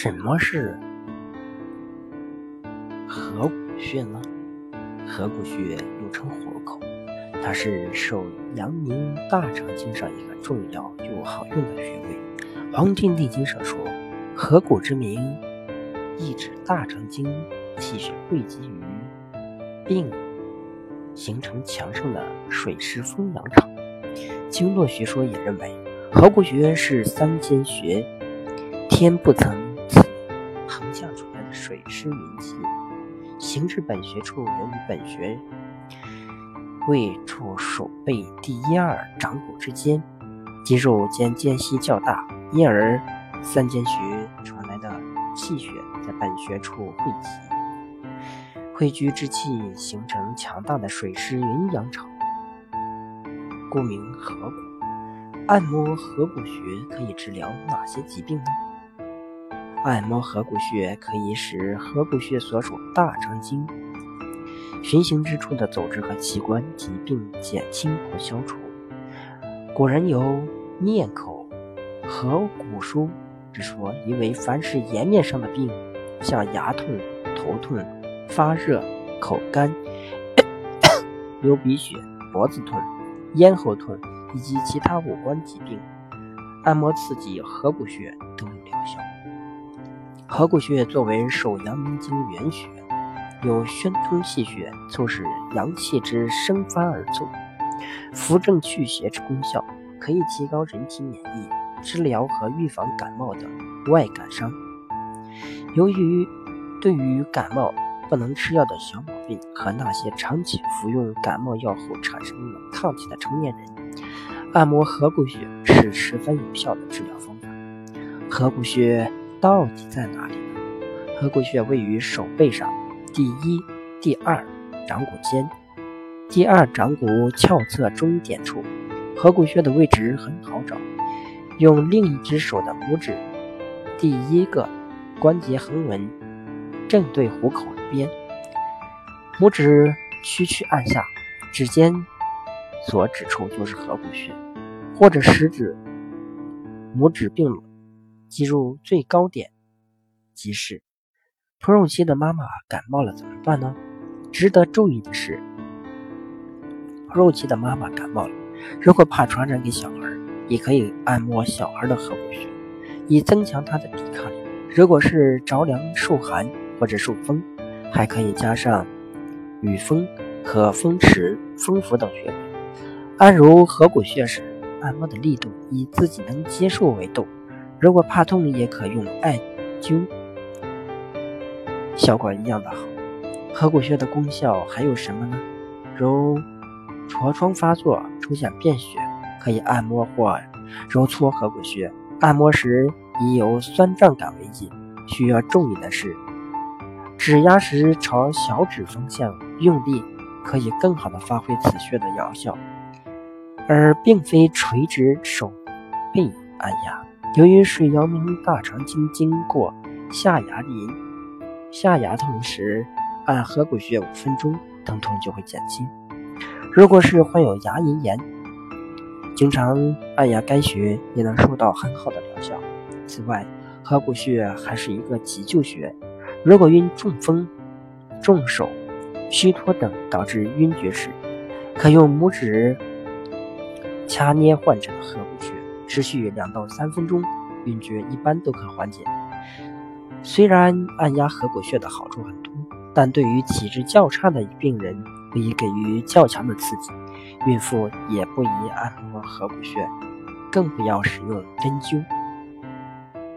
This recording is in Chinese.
什么是合谷穴呢？合谷穴又称活口，它是受阳明大肠经上一个重要又好用的穴位。《黄帝内经》上说，合谷之名，意指大肠经气血汇集于并形成强盛的水湿风阳场。经络学说也认为，合谷穴是三间穴，天不曾。横向出来的水湿云气，行至本穴处，由于本穴位处手背第一二掌骨之间，肌肉间间隙较大，因而三间穴传来的气血在本穴处汇集，汇聚之气形成强大的水湿云阳场，故名合谷。按摩合谷穴可以治疗哪些疾病呢？按摩合谷穴可以使合谷穴所属大肠经循行之处的组织和器官疾病减轻或消除。古人有“面口合谷疏”之说，因为凡是颜面上的病，像牙痛、头痛、发热、口干、流鼻血、脖子痛、咽喉痛以及其他五官疾病，按摩刺激合谷穴都有疗效。合谷穴作为手阳明经原穴，有宣通气血、促使阳气之生发而作，扶正祛邪之功效，可以提高人体免疫，治疗和预防感冒等外感伤。由于对于感冒不能吃药的小毛病和那些长期服用感冒药后产生冷抗体的成年人，按摩合谷穴是十分有效的治疗方法。合谷穴。到底在哪里呢？合谷穴位于手背上第一、第二掌骨间，第二掌骨鞘侧中点处。合谷穴的位置很好找，用另一只手的拇指，第一个关节横纹正对虎口边，拇指屈曲按下，指尖所指处就是合谷穴，或者食指、拇指并拢。挤入最高点即是。哺乳期的妈妈感冒了怎么办呢？值得注意的是，哺乳期的妈妈感冒了，如果怕传染给小孩，也可以按摩小孩的合谷穴，以增强他的抵抗力。如果是着凉受寒或者受风，还可以加上雨风和风池、风府等穴位。按揉合谷穴时，按摩的力度以自己能接受为度。如果怕痛，也可用艾灸，效果一样的好。合谷穴的功效还有什么呢？如痤疮发作出现便血，可以按摩或揉搓合谷穴。按摩时以有酸胀感为宜。需要注意的是，指压时朝小指方向用力，可以更好的发挥此穴的疗效，而并非垂直手背按压。由于是阳明大肠经经过下牙龈，下牙痛时按合谷穴五分钟，疼痛就会减轻。如果是患有牙龈炎，经常按压该穴也能收到很好的疗效。此外，合谷穴还是一个急救穴，如果因中风、中手、虚脱等导致晕厥时，可用拇指掐捏患者合谷穴。持续两到三分钟，晕厥一般都可缓解。虽然按压合谷穴的好处很多，但对于体质较差的病人不宜给予较强的刺激，孕妇也不宜按摩合谷穴，更不要使用针灸。